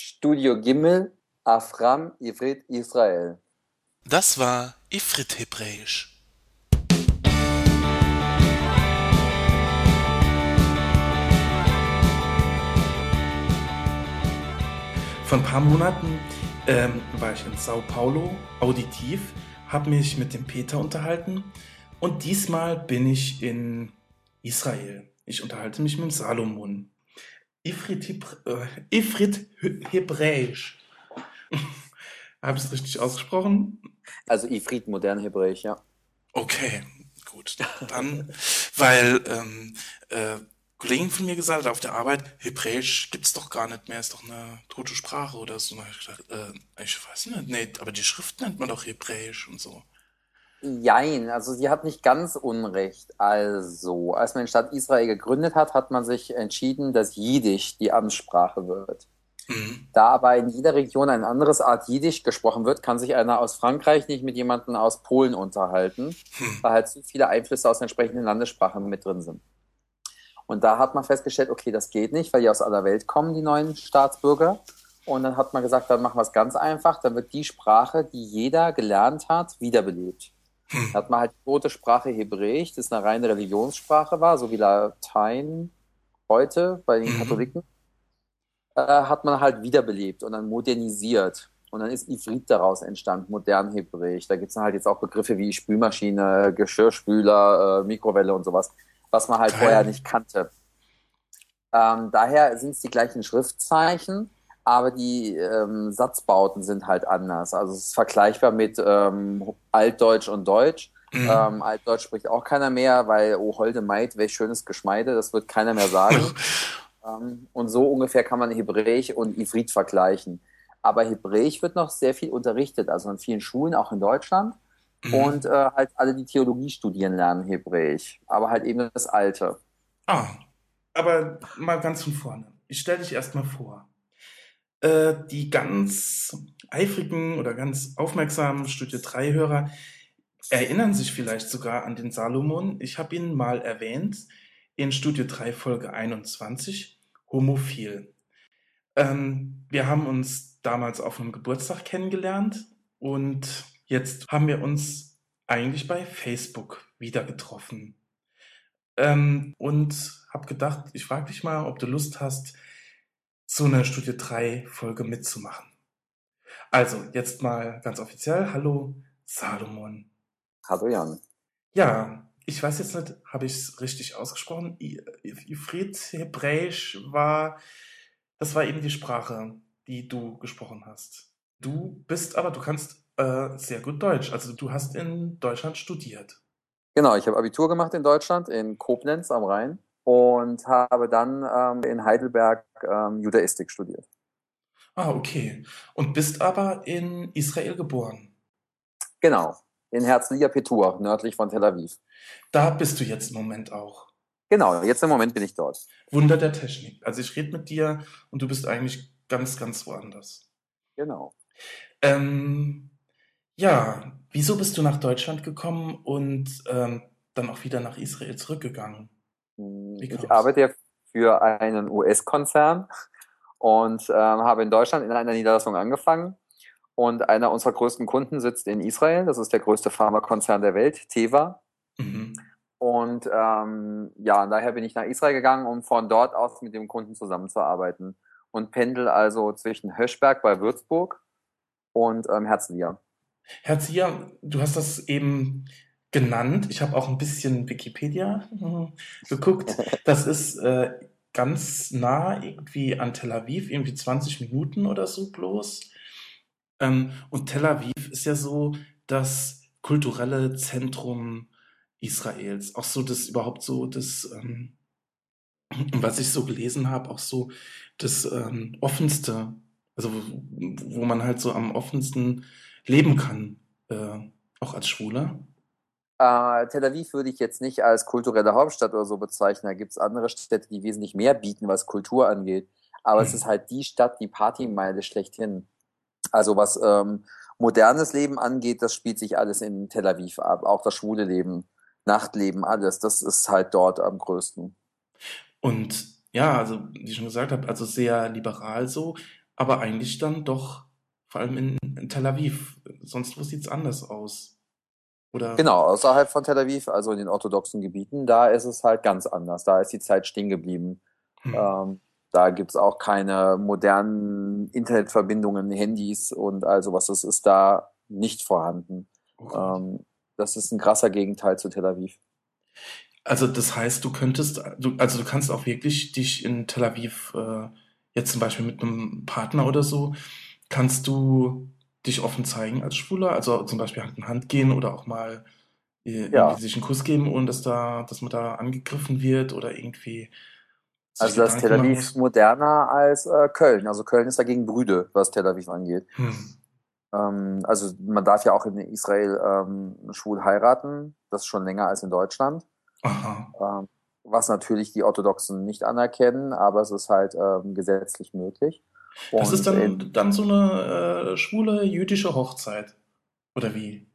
Studio Gimmel, Afram, Ivrit, Israel. Das war Ifrit Hebräisch. Vor ein paar Monaten ähm, war ich in Sao Paulo auditiv, habe mich mit dem Peter unterhalten und diesmal bin ich in Israel. Ich unterhalte mich mit dem Salomon. Ifrit, Hebr äh, Ifrit Hebräisch. Habe ich es richtig ausgesprochen? Also Ifrit, modern Hebräisch, ja. Okay, gut. Dann, weil ähm, äh, Kollegen von mir gesagt hat auf der Arbeit, Hebräisch gibt's doch gar nicht mehr, ist doch eine tote Sprache oder so. Da ich gedacht, äh, ich weiß nicht, nee, aber die Schrift nennt man doch Hebräisch und so. Jein, also sie hat nicht ganz Unrecht. Also, als man die Stadt Israel gegründet hat, hat man sich entschieden, dass Jiddisch die Amtssprache wird. Mhm. Da aber in jeder Region ein anderes Art Jiddisch gesprochen wird, kann sich einer aus Frankreich nicht mit jemandem aus Polen unterhalten, mhm. weil halt zu viele Einflüsse aus entsprechenden Landessprache mit drin sind. Und da hat man festgestellt, okay, das geht nicht, weil die aus aller Welt kommen, die neuen Staatsbürger. Und dann hat man gesagt, dann machen wir es ganz einfach, dann wird die Sprache, die jeder gelernt hat, wiederbelebt. Da hat man halt die tote Sprache Hebräisch, das eine reine Religionssprache war, so wie Latein heute bei den mhm. Katholiken, äh, hat man halt wiederbelebt und dann modernisiert. Und dann ist Ifrit daraus entstanden, modern Hebräisch. Da gibt es halt jetzt auch Begriffe wie Spülmaschine, Geschirrspüler, äh, Mikrowelle und sowas, was man halt Geil. vorher nicht kannte. Ähm, daher sind es die gleichen Schriftzeichen, aber die ähm, Satzbauten sind halt anders. Also es ist vergleichbar mit ähm, Altdeutsch und Deutsch. Mhm. Ähm, Altdeutsch spricht auch keiner mehr, weil, oh, holde Maid, welch schönes Geschmeide, das wird keiner mehr sagen. ähm, und so ungefähr kann man Hebräisch und Ivrit vergleichen. Aber Hebräisch wird noch sehr viel unterrichtet, also in vielen Schulen, auch in Deutschland. Mhm. Und äh, halt alle, die Theologie studieren, lernen Hebräisch. Aber halt eben das Alte. Ah, aber mal ganz von vorne. Ich stelle dich erstmal vor. Äh, die ganz eifrigen oder ganz aufmerksamen Studio 3 Hörer erinnern sich vielleicht sogar an den Salomon. Ich habe ihn mal erwähnt in Studio 3 Folge 21, Homophil. Ähm, wir haben uns damals auf einem Geburtstag kennengelernt und jetzt haben wir uns eigentlich bei Facebook wieder getroffen. Ähm, und habe gedacht, ich frage dich mal, ob du Lust hast, so eine Studie 3 Folge mitzumachen. Also, jetzt mal ganz offiziell. Hallo, Salomon. Hallo, Jan. Ja, ich weiß jetzt nicht, habe ich es richtig ausgesprochen? Ifrit Hebräisch war, das war eben die Sprache, die du gesprochen hast. Du bist aber, du kannst äh, sehr gut Deutsch. Also du hast in Deutschland studiert. Genau, ich habe Abitur gemacht in Deutschland, in Koblenz am Rhein und habe dann ähm, in Heidelberg ähm, Judaistik studiert. Ah, okay. Und bist aber in Israel geboren. Genau, in Herzliya Petur, nördlich von Tel Aviv. Da bist du jetzt im Moment auch. Genau, jetzt im Moment bin ich dort. Wunder der Technik. Also ich rede mit dir und du bist eigentlich ganz, ganz woanders. Genau. Ähm, ja, wieso bist du nach Deutschland gekommen und ähm, dann auch wieder nach Israel zurückgegangen? Ich arbeite für einen US-Konzern und ähm, habe in Deutschland in einer Niederlassung angefangen. Und einer unserer größten Kunden sitzt in Israel. Das ist der größte Pharmakonzern der Welt, Teva. Mhm. Und ähm, ja, daher bin ich nach Israel gegangen, um von dort aus mit dem Kunden zusammenzuarbeiten. Und pendel also zwischen Höschberg bei Würzburg und ähm, Herzliya. Herzliya, du hast das eben genannt. Ich habe auch ein bisschen Wikipedia hm, geguckt. Das ist äh, ganz nah irgendwie an Tel Aviv, irgendwie 20 Minuten oder so bloß. Ähm, und Tel Aviv ist ja so das kulturelle Zentrum Israels. Auch so das überhaupt so das, ähm, was ich so gelesen habe, auch so das ähm, offenste, also wo, man halt so am offensten leben kann, äh, auch als Schwuler. Äh, Tel Aviv würde ich jetzt nicht als kulturelle Hauptstadt oder so bezeichnen. Da gibt es andere Städte, die wesentlich mehr bieten, was Kultur angeht. Aber mhm. es ist halt die Stadt, die Partymeile schlechthin. Also was ähm, modernes Leben angeht, das spielt sich alles in Tel Aviv ab. Auch das schwule Leben, Nachtleben, alles. Das ist halt dort am größten. Und ja, also wie ich schon gesagt habe, also sehr liberal so. aber eigentlich dann doch vor allem in, in Tel Aviv. Sonst wo sieht es anders aus? Oder? Genau, außerhalb von Tel Aviv, also in den orthodoxen Gebieten, da ist es halt ganz anders. Da ist die Zeit stehen geblieben. Hm. Ähm, da gibt's auch keine modernen Internetverbindungen, Handys und all sowas. Das ist da nicht vorhanden. Oh ähm, das ist ein krasser Gegenteil zu Tel Aviv. Also das heißt, du könntest, du, also du kannst auch wirklich dich in Tel Aviv, äh, jetzt zum Beispiel mit einem Partner oder so, kannst du dich offen zeigen als Schwuler? Also zum Beispiel Hand in Hand gehen oder auch mal äh, ja. sich einen Kuss geben, ohne dass da, dass man da angegriffen wird oder irgendwie. Also das Tel Aviv ist moderner als äh, Köln. Also Köln ist dagegen brüde, was Tel Aviv angeht. Hm. Ähm, also man darf ja auch in Israel ähm, schwul heiraten. Das ist schon länger als in Deutschland. Ähm, was natürlich die Orthodoxen nicht anerkennen, aber es ist halt ähm, gesetzlich möglich. Und das ist dann, dann so eine äh, schwule jüdische Hochzeit. Oder wie?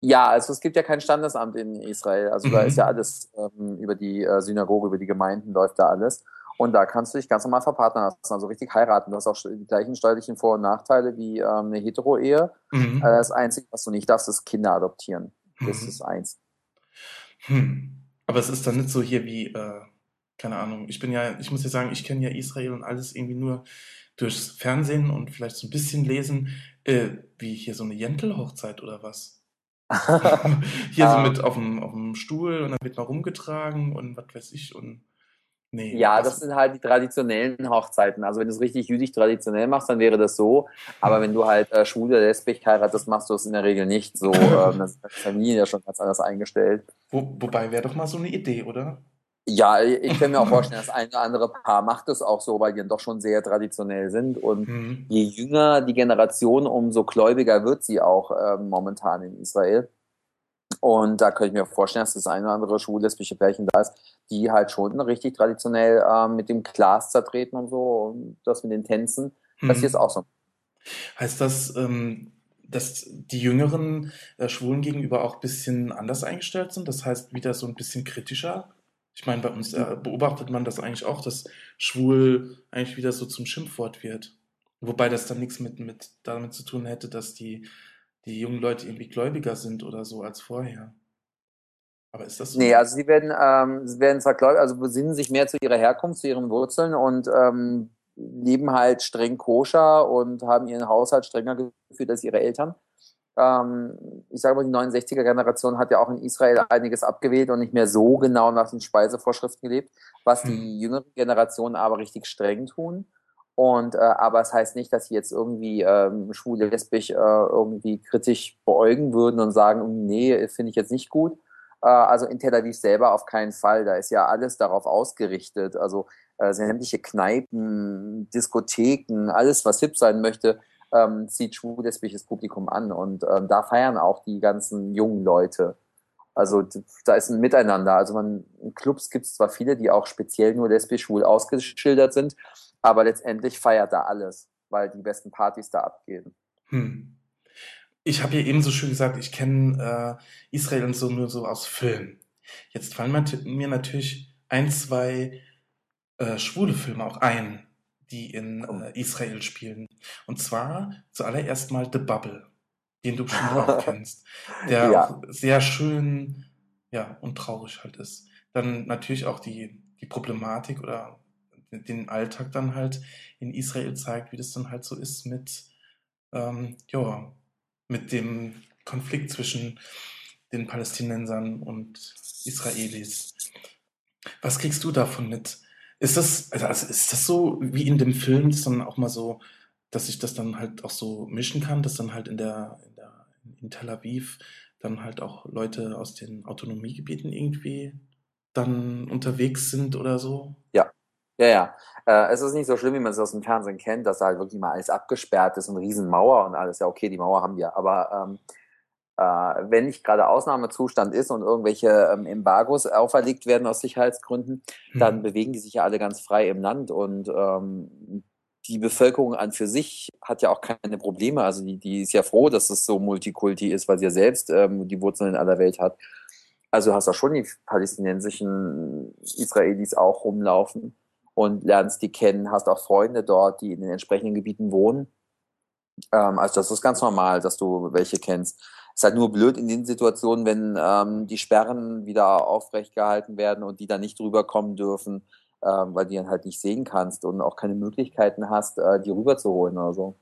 Ja, also es gibt ja kein Standesamt in Israel. Also mhm. da ist ja alles ähm, über die äh, Synagoge, über die Gemeinden läuft da alles. Und da kannst du dich ganz normal verpartnern lassen, also richtig heiraten. Du hast auch die gleichen steuerlichen Vor- und Nachteile wie ähm, eine Hetero-Ehe. Mhm. Äh, das Einzige, was du nicht darfst, ist Kinder adoptieren. Das mhm. ist eins. Hm. Aber es ist dann nicht so hier wie, äh, keine Ahnung, ich bin ja, ich muss ja sagen, ich kenne ja Israel und alles irgendwie nur durchs Fernsehen und vielleicht so ein bisschen lesen, äh, wie hier so eine Jentel-Hochzeit oder was. hier so mit auf dem, auf dem Stuhl und dann wird man rumgetragen und was weiß ich und nee. Ja, das sind halt die traditionellen Hochzeiten. Also wenn du es richtig jüdisch traditionell machst, dann wäre das so. Aber wenn du halt äh, schwule lesbisch heiratest, machst du es in der Regel nicht so. ähm, das ist die Familie ja schon ganz anders eingestellt. Wo, wobei wäre doch mal so eine Idee, oder? Ja, ich kann mir auch vorstellen, das eine oder andere Paar macht es auch so, weil die dann doch schon sehr traditionell sind. Und mhm. je jünger die Generation, umso gläubiger wird sie auch äh, momentan in Israel. Und da könnte ich mir vorstellen, dass das eine oder andere schwul-lesbische Pärchen da ist, die halt schon richtig traditionell äh, mit dem Glas zertreten und so. Und das mit den Tänzen, mhm. das hier ist auch so. Heißt das, ähm, dass die jüngeren äh, Schwulen gegenüber auch ein bisschen anders eingestellt sind? Das heißt, wieder so ein bisschen kritischer? Ich meine, bei uns äh, beobachtet man das eigentlich auch, dass schwul eigentlich wieder so zum Schimpfwort wird. Wobei das dann nichts mit, mit damit zu tun hätte, dass die, die jungen Leute irgendwie gläubiger sind oder so als vorher. Aber ist das so? Nee, also sie werden, ähm, sie werden zwar gläubig, also besinnen sich mehr zu ihrer Herkunft, zu ihren Wurzeln und ähm, leben halt streng koscher und haben ihren Haushalt strenger geführt als ihre Eltern ähm, ich sage mal, die 69er-Generation hat ja auch in Israel einiges abgewählt und nicht mehr so genau nach den Speisevorschriften gelebt, was die hm. jüngeren Generationen aber richtig streng tun. Und äh, aber es das heißt nicht, dass sie jetzt irgendwie ähm, schwule, lesbisch äh, irgendwie kritisch beäugen würden und sagen, nee, finde ich jetzt nicht gut. Äh, also in Tel Aviv selber auf keinen Fall. Da ist ja alles darauf ausgerichtet. Also äh, sämtliche Kneipen, Diskotheken, alles, was hip sein möchte, ähm, zieht schwul-lesbisches Publikum an und ähm, da feiern auch die ganzen jungen Leute. Also da ist ein Miteinander. Also man, in Clubs gibt es zwar viele, die auch speziell nur lesbisch-schwul ausgeschildert sind, aber letztendlich feiert da alles, weil die besten Partys da abgehen. Hm. Ich habe ja eben so schön gesagt, ich kenne äh, Israel und so nur so aus Filmen. Jetzt fallen mir natürlich ein, zwei äh, schwule Filme auch ein die in oh. äh, Israel spielen. Und zwar zuallererst mal The Bubble, den du bestimmt auch kennst, der ja. auch sehr schön ja, und traurig halt ist. Dann natürlich auch die, die Problematik oder den Alltag dann halt in Israel zeigt, wie das dann halt so ist mit, ähm, ja, mit dem Konflikt zwischen den Palästinensern und Israelis. Was kriegst du davon mit? Ist das, also, also ist das so wie in dem Film, das dann auch mal so, dass ich das dann halt auch so mischen kann, dass dann halt in der, in der in Tel Aviv dann halt auch Leute aus den Autonomiegebieten irgendwie dann unterwegs sind oder so? Ja, ja, ja. Äh, es ist nicht so schlimm, wie man es aus dem Fernsehen kennt, dass da halt wirklich mal alles abgesperrt ist und Riesenmauer und alles. Ja, okay, die Mauer haben wir. Aber ähm, äh, wenn nicht gerade Ausnahmezustand ist und irgendwelche ähm, Embargos auferlegt werden aus Sicherheitsgründen, mhm. dann bewegen die sich ja alle ganz frei im Land und ähm, die Bevölkerung an für sich hat ja auch keine Probleme. Also die, die ist ja froh, dass es so Multikulti ist, weil sie ja selbst ähm, die Wurzeln in aller Welt hat. Also hast du schon die palästinensischen Israelis auch rumlaufen. und lernst die kennen, hast auch Freunde dort, die in den entsprechenden Gebieten wohnen. Ähm, also das ist ganz normal, dass du welche kennst. Es ist halt nur blöd in den Situationen, wenn ähm, die Sperren wieder aufrecht gehalten werden und die dann nicht drüber kommen dürfen, ähm, weil die dann halt nicht sehen kannst und auch keine Möglichkeiten hast, äh, die rüberzuholen oder so.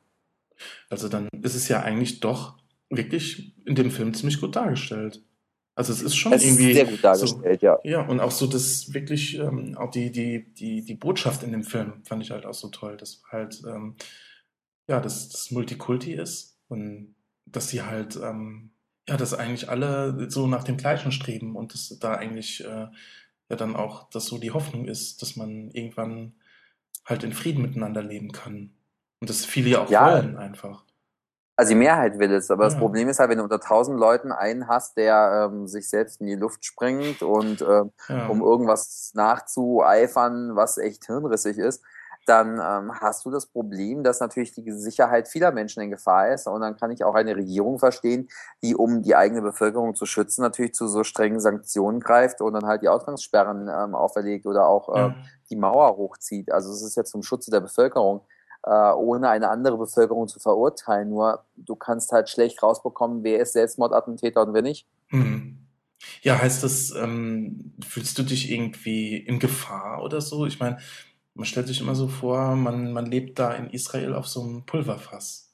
Also dann ist es ja eigentlich doch wirklich in dem Film ziemlich gut dargestellt. Also es ist schon es irgendwie ist sehr gut dargestellt, so, ja. Ja, und auch so das wirklich, ähm, auch die, die, die, die Botschaft in dem Film fand ich halt auch so toll, dass halt, ähm, ja, dass das Multikulti ist und dass sie halt, ähm, ja, dass eigentlich alle so nach dem Gleichen streben und dass da eigentlich äh, ja dann auch, dass so die Hoffnung ist, dass man irgendwann halt in Frieden miteinander leben kann. Und das viele ja auch ja. wollen einfach. Also die Mehrheit will es, aber ja. das Problem ist halt, wenn du unter tausend Leuten einen hast, der ähm, sich selbst in die Luft springt und ähm, ja. um irgendwas nachzueifern, was echt hirnrissig ist, dann ähm, hast du das Problem, dass natürlich die Sicherheit vieler Menschen in Gefahr ist. Und dann kann ich auch eine Regierung verstehen, die, um die eigene Bevölkerung zu schützen, natürlich zu so strengen Sanktionen greift und dann halt die Ausgangssperren ähm, auferlegt oder auch äh, ja. die Mauer hochzieht. Also es ist jetzt zum Schutze der Bevölkerung äh, ohne eine andere Bevölkerung zu verurteilen. Nur du kannst halt schlecht rausbekommen, wer ist Selbstmordattentäter und wer nicht. Mhm. Ja, heißt das, ähm, fühlst du dich irgendwie in Gefahr oder so? Ich meine, man stellt sich immer so vor, man, man lebt da in Israel auf so einem Pulverfass.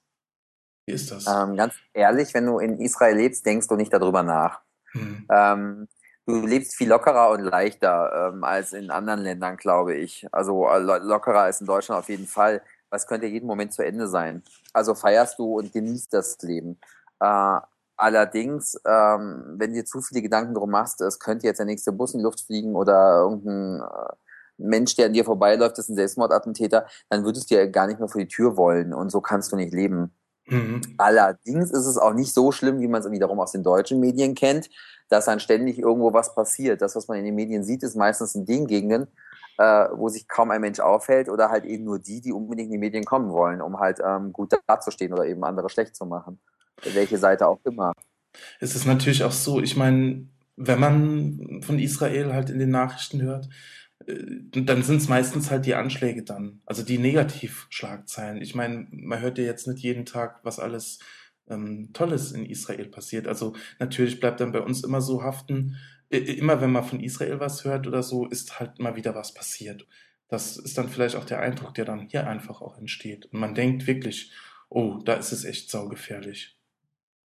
Wie ist das? Ähm, ganz ehrlich, wenn du in Israel lebst, denkst du nicht darüber nach. Mhm. Ähm, du lebst viel lockerer und leichter ähm, als in anderen Ländern, glaube ich. Also äh, lockerer als in Deutschland auf jeden Fall was könnte jeden Moment zu Ende sein. Also feierst du und genießt das Leben. Äh, allerdings, ähm, wenn dir zu viele Gedanken drum machst, es könnte jetzt der nächste Bus in die Luft fliegen oder irgendein äh, Mensch, der an dir vorbeiläuft, ist ein Selbstmordattentäter, dann würdest du ja gar nicht mehr vor die Tür wollen und so kannst du nicht leben. Mhm. Allerdings ist es auch nicht so schlimm, wie man es wiederum aus den deutschen Medien kennt, dass dann ständig irgendwo was passiert. Das, was man in den Medien sieht, ist meistens in den Gegenden, äh, wo sich kaum ein Mensch aufhält oder halt eben nur die, die unbedingt in die Medien kommen wollen, um halt ähm, gut dazustehen oder eben andere schlecht zu machen. Welche Seite auch immer. Es ist natürlich auch so, ich meine, wenn man von Israel halt in den Nachrichten hört, dann sind es meistens halt die Anschläge dann, also die Negativschlagzeilen. Ich meine, man hört ja jetzt nicht jeden Tag, was alles ähm, Tolles in Israel passiert. Also natürlich bleibt dann bei uns immer so haften, immer wenn man von Israel was hört oder so, ist halt mal wieder was passiert. Das ist dann vielleicht auch der Eindruck, der dann hier einfach auch entsteht. Und man denkt wirklich, oh, da ist es echt saugefährlich.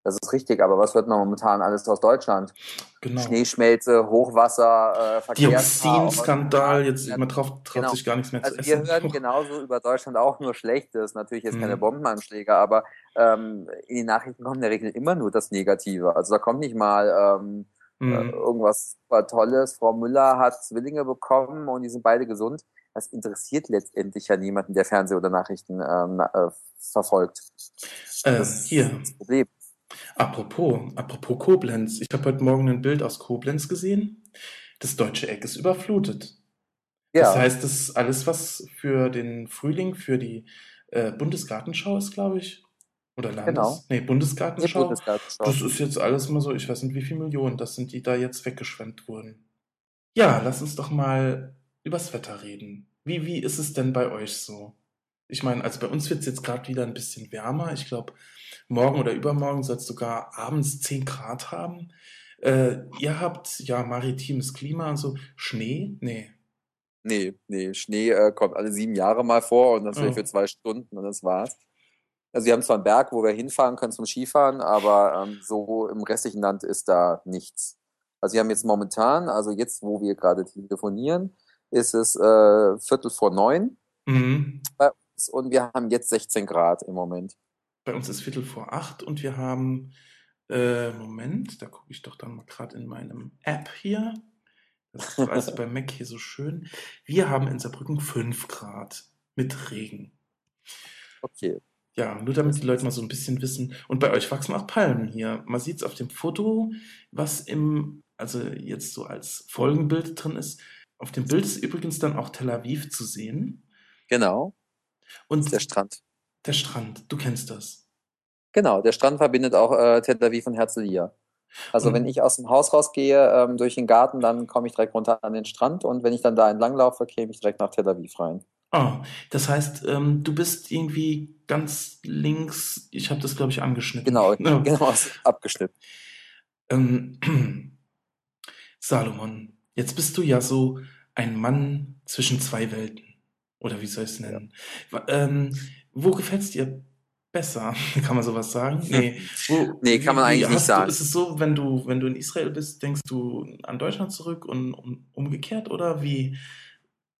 Das ist richtig, aber was hört man momentan alles aus Deutschland? Genau. Schneeschmelze, Hochwasser, äh, Dioxinskandal, jetzt man traut, traut genau. sich gar nichts mehr also zu essen. Wir hören genauso über Deutschland auch nur Schlechtes, natürlich jetzt mhm. keine Bombenanschläge, aber ähm, in den Nachrichten kommt in der Regel immer nur das Negative. Also da kommt nicht mal ähm, äh, mhm. irgendwas super Tolles. Frau Müller hat Zwillinge bekommen und die sind beide gesund. Das interessiert letztendlich ja niemanden, der Fernseh- oder Nachrichten ähm, äh, verfolgt. Äh, das hier. Ist das Problem. Apropos, apropos Koblenz. Ich habe heute Morgen ein Bild aus Koblenz gesehen. Das deutsche Eck ist überflutet. Ja. Das heißt, das ist alles, was für den Frühling, für die äh, Bundesgartenschau ist, glaube ich, oder Landes? Genau. Nee, Bundesgartenschau. Nee, Bundesgartenschau. Das ist jetzt alles mal so, ich weiß nicht, wie viele Millionen das sind, die da jetzt weggeschwemmt wurden. Ja, lass uns doch mal übers Wetter reden. Wie, wie ist es denn bei euch so? Ich meine, also bei uns wird es jetzt gerade wieder ein bisschen wärmer. Ich glaube, morgen oder übermorgen soll es sogar abends 10 Grad haben. Äh, ihr habt ja maritimes Klima und so. Schnee? Nee. Nee, nee, Schnee äh, kommt alle sieben Jahre mal vor und das oh. für zwei Stunden und das war's. Also wir haben zwar einen Berg, wo wir hinfahren können zum Skifahren, aber ähm, so im restlichen Land ist da nichts. Also wir haben jetzt momentan, also jetzt, wo wir gerade telefonieren, ist es äh, Viertel vor neun mhm. bei uns und wir haben jetzt 16 Grad im Moment. Bei uns ist Viertel vor acht und wir haben, äh, Moment, da gucke ich doch dann mal gerade in meinem App hier. Das ist also bei Mac hier so schön. Wir haben in Saarbrücken fünf Grad mit Regen. Okay. Ja, nur damit die Leute mal so ein bisschen wissen. Und bei euch wachsen auch Palmen hier. Man sieht es auf dem Foto, was im, also jetzt so als Folgenbild drin ist. Auf dem Bild ist übrigens dann auch Tel Aviv zu sehen. Genau. Und der Strand. Der Strand, du kennst das. Genau, der Strand verbindet auch äh, Tel Aviv und Herzliya. Also und wenn ich aus dem Haus rausgehe, ähm, durch den Garten, dann komme ich direkt runter an den Strand und wenn ich dann da entlang laufe, käme ich direkt nach Tel Aviv rein. Ah, das heißt, ähm, du bist irgendwie ganz links, ich habe das, glaube ich, angeschnitten. Genau, genau, abgeschnitten. Ähm, Salomon, jetzt bist du ja so ein Mann zwischen zwei Welten. Oder wie soll ich es nennen? Ja. Ähm, wo gefällt es dir besser? Kann man sowas sagen? Nee, wo, nee kann man eigentlich nicht sagen. Du, ist es so, wenn du, wenn du in Israel bist, denkst du an Deutschland zurück und, und umgekehrt oder wie?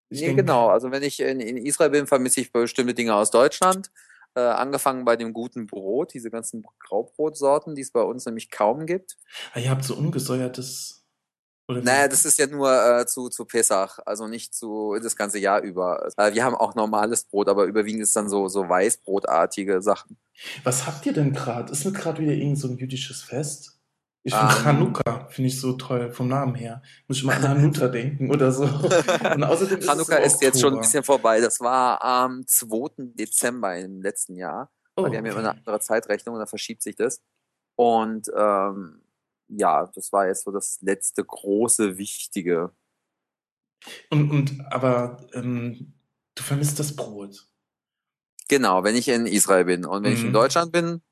Ich nee, denk, genau. Also wenn ich in, in Israel bin, vermisse ich bestimmte Dinge aus Deutschland. Äh, angefangen bei dem guten Brot, diese ganzen Graubrotsorten, die es bei uns nämlich kaum gibt. Ah, ihr habt so ungesäuertes oder naja, das ist ja nur äh, zu, zu Pesach, also nicht zu das ganze Jahr über. Äh, wir haben auch normales Brot, aber überwiegend ist dann so, so Weißbrotartige Sachen. Was habt ihr denn gerade? Ist nicht gerade wieder irgend so ein jüdisches Fest? Ich finde um, ähm. Chanukka, finde ich so toll vom Namen her. Muss ich mal an Hanuta denken oder so. Und außerdem ist Chanukka ist jetzt schon ein bisschen vorbei. Das war am 2. Dezember im letzten Jahr. Oh, wir haben ja immer eine andere Zeitrechnung und da verschiebt sich das. Und ähm, ja, das war jetzt so das letzte große, wichtige. Und, und aber ähm, du vermisst das Brot. Genau, wenn ich in Israel bin und wenn mhm. ich in mhm. Deutschland bin,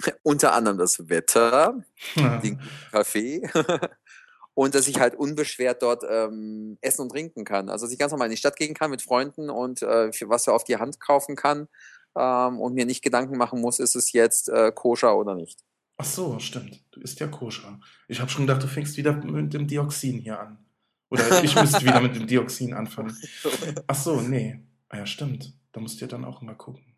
unter anderem das Wetter, ja. den Kaffee und dass ich halt unbeschwert dort ähm, essen und trinken kann. Also dass ich ganz normal in die Stadt gehen kann mit Freunden und äh, für was er auf die Hand kaufen kann ähm, und mir nicht Gedanken machen muss, ist es jetzt äh, koscher oder nicht. Ach so, stimmt. Du isst ja koscher. Ich habe schon gedacht, du fängst wieder mit dem Dioxin hier an. Oder ich müsste wieder mit dem Dioxin anfangen. Ach so, nee. Ah ja, stimmt. Da musst du ja dann auch immer gucken.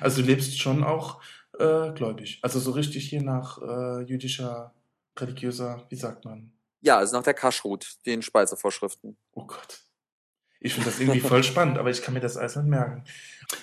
Also du lebst schon auch äh, gläubig. Also so richtig hier nach äh, jüdischer, religiöser, wie sagt man? Ja, also nach der Kashrut, den Speisevorschriften. Oh Gott. Ich finde das irgendwie voll spannend, aber ich kann mir das alles nicht merken.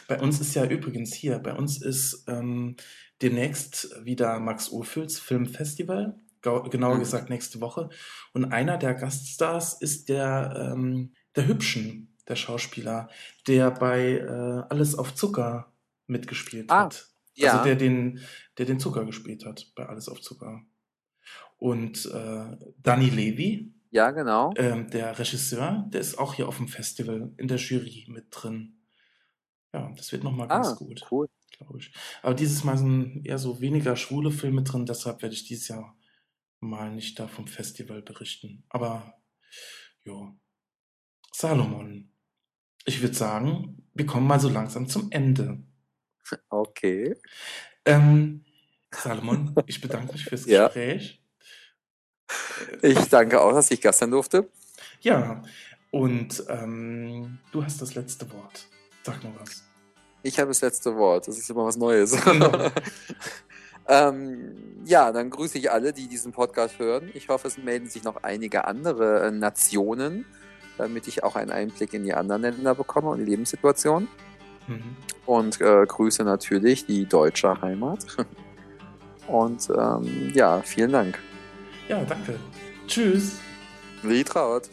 Bei uns ist ja übrigens hier, bei uns ist ähm, demnächst wieder Max Ophüls Filmfestival, genauer mhm. gesagt nächste Woche. Und einer der Gaststars ist der, ähm, der Hübschen, der Schauspieler, der bei äh, Alles auf Zucker mitgespielt ah, hat. Ja. Also der den, der den Zucker gespielt hat bei Alles auf Zucker. Und äh, Danny Levy. Ja, genau. Ähm, der Regisseur, der ist auch hier auf dem Festival in der Jury mit drin. Ja, das wird nochmal ganz ah, gut. Cool glaube ich. Aber dieses Mal sind eher so weniger schwule Filme drin, deshalb werde ich dieses Jahr mal nicht da vom Festival berichten. Aber ja. Salomon. Ich würde sagen, wir kommen mal so langsam zum Ende. Okay. Ähm, Salomon, ich bedanke mich fürs Gespräch. Ja. Ich danke auch, dass ich Gast sein durfte. Ja, und ähm, du hast das letzte Wort. Sag mal was. Ich habe das letzte Wort. Das ist immer was Neues. Genau. ähm, ja, dann grüße ich alle, die diesen Podcast hören. Ich hoffe, es melden sich noch einige andere äh, Nationen, damit ich auch einen Einblick in die anderen Länder bekomme und die Lebenssituation. Mhm. Und äh, grüße natürlich die deutsche Heimat. Und ähm, ja, vielen Dank. Ja, danke. Tschüss. Wie traut.